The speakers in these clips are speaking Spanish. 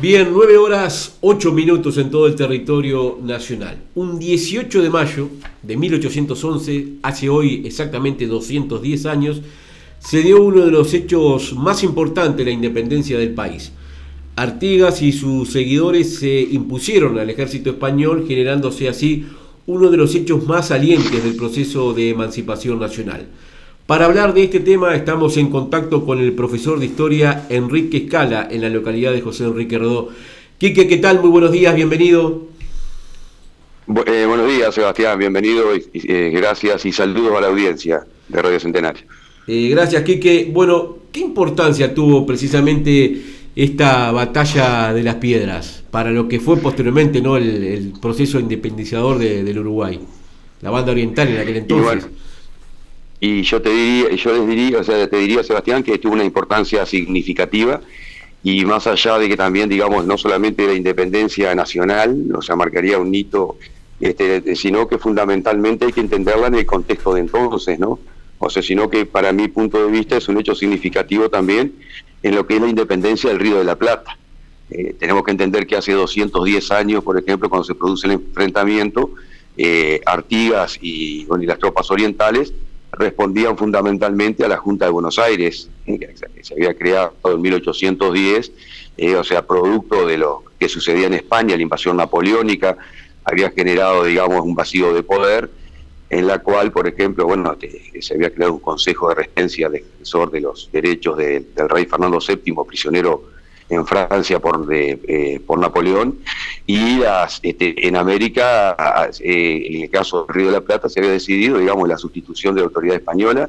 Bien, 9 horas 8 minutos en todo el territorio nacional. Un 18 de mayo de 1811, hace hoy exactamente 210 años, se dio uno de los hechos más importantes de la independencia del país. Artigas y sus seguidores se impusieron al ejército español, generándose así uno de los hechos más salientes del proceso de emancipación nacional. Para hablar de este tema estamos en contacto con el profesor de historia Enrique Escala en la localidad de José Enrique Rodó. Quique, ¿qué tal? Muy buenos días, bienvenido. Eh, buenos días, Sebastián, bienvenido, y, eh, gracias y saludos a la audiencia de Radio Centenario. Eh, gracias, Quique. Bueno, ¿qué importancia tuvo precisamente esta batalla de las piedras para lo que fue posteriormente no el, proceso independizador del Uruguay? La banda oriental en aquel entonces. Y yo te diría, yo les diría, o sea, te diría, Sebastián, que tuvo una importancia significativa y más allá de que también, digamos, no solamente la independencia nacional, o sea, marcaría un hito, este, sino que fundamentalmente hay que entenderla en el contexto de entonces, ¿no? O sea, sino que para mi punto de vista es un hecho significativo también en lo que es la independencia del Río de la Plata. Eh, tenemos que entender que hace 210 años, por ejemplo, cuando se produce el enfrentamiento, eh, Artigas y, y las tropas orientales respondían fundamentalmente a la Junta de Buenos Aires, eh, que se había creado en 1810, eh, o sea, producto de lo que sucedía en España, la invasión napoleónica, había generado, digamos, un vacío de poder, en la cual, por ejemplo, bueno, se había creado un consejo de regencia defensor de los derechos del rey Fernando VII, prisionero en Francia por, de, eh, por Napoleón, y las, este, en América, eh, en el caso del Río de la Plata, se había decidido, digamos, la sustitución de la autoridad española,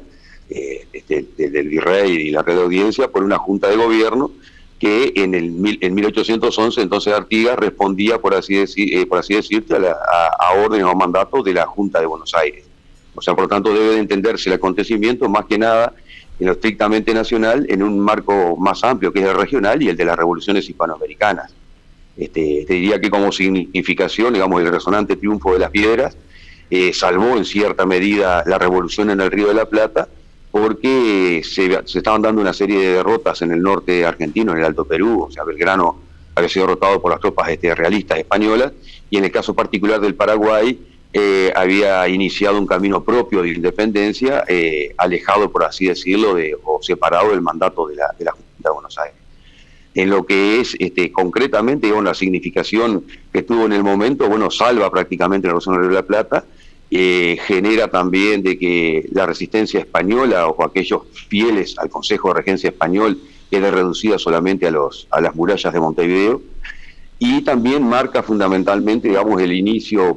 eh, este, del virrey y la red de audiencia, por una junta de gobierno que en, el, en 1811, entonces Artigas respondía, por así, decir, por así decirte, a, a, órdenes o mandatos de la Junta de Buenos Aires. O sea, por lo tanto, debe de entenderse el acontecimiento más que nada en lo estrictamente nacional en un marco más amplio que es el regional y el de las revoluciones hispanoamericanas. Este, te diría que como significación, digamos, el resonante triunfo de las piedras eh, salvó en cierta medida la revolución en el Río de la Plata porque se, estaban dando una serie de derrotas en el norte argentino, en el Alto Perú, o sea, Belgrano había sido derrotado por las tropas este, realistas españolas y en el caso particular del Paraguay, eh, había iniciado un camino propio de independencia, eh, alejado, por así decirlo, de, o separado del mandato de la, de la Junta de Buenos Aires. En lo que es este, concretamente digamos, la significación que tuvo en el momento, bueno, salva prácticamente la Revolución de la Plata, eh, genera también de que la resistencia española o aquellos fieles al Consejo de Regencia Español quede reducida solamente a, los, a las murallas de Montevideo, y también marca fundamentalmente, digamos, el inicio